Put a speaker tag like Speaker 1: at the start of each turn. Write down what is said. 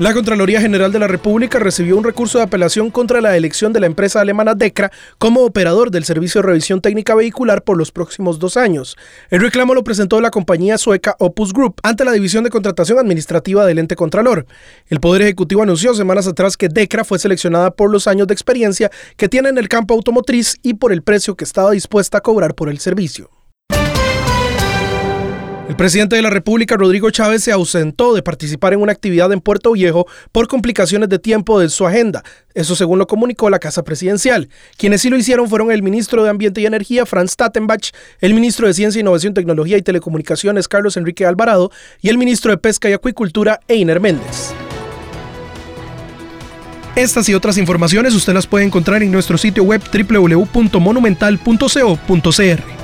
Speaker 1: La Contraloría General de la República recibió un recurso de apelación contra la elección de la empresa alemana DECRA como operador del servicio de revisión técnica vehicular por los próximos dos años. El reclamo lo presentó la compañía sueca Opus Group ante la División de Contratación Administrativa del ente Contralor. El Poder Ejecutivo anunció semanas atrás que DECRA fue seleccionada por los años de experiencia que tiene en el campo automotriz y por el precio que estaba dispuesta a cobrar por el servicio. El presidente de la República, Rodrigo Chávez, se ausentó de participar en una actividad en Puerto Viejo por complicaciones de tiempo de su agenda. Eso según lo comunicó la Casa Presidencial. Quienes sí lo hicieron fueron el ministro de Ambiente y Energía, Franz Tattenbach, el ministro de Ciencia, Innovación, Tecnología y Telecomunicaciones, Carlos Enrique Alvarado, y el ministro de Pesca y Acuicultura, Einer Méndez. Estas y otras informaciones usted las puede encontrar en nuestro sitio web www.monumental.co.cr.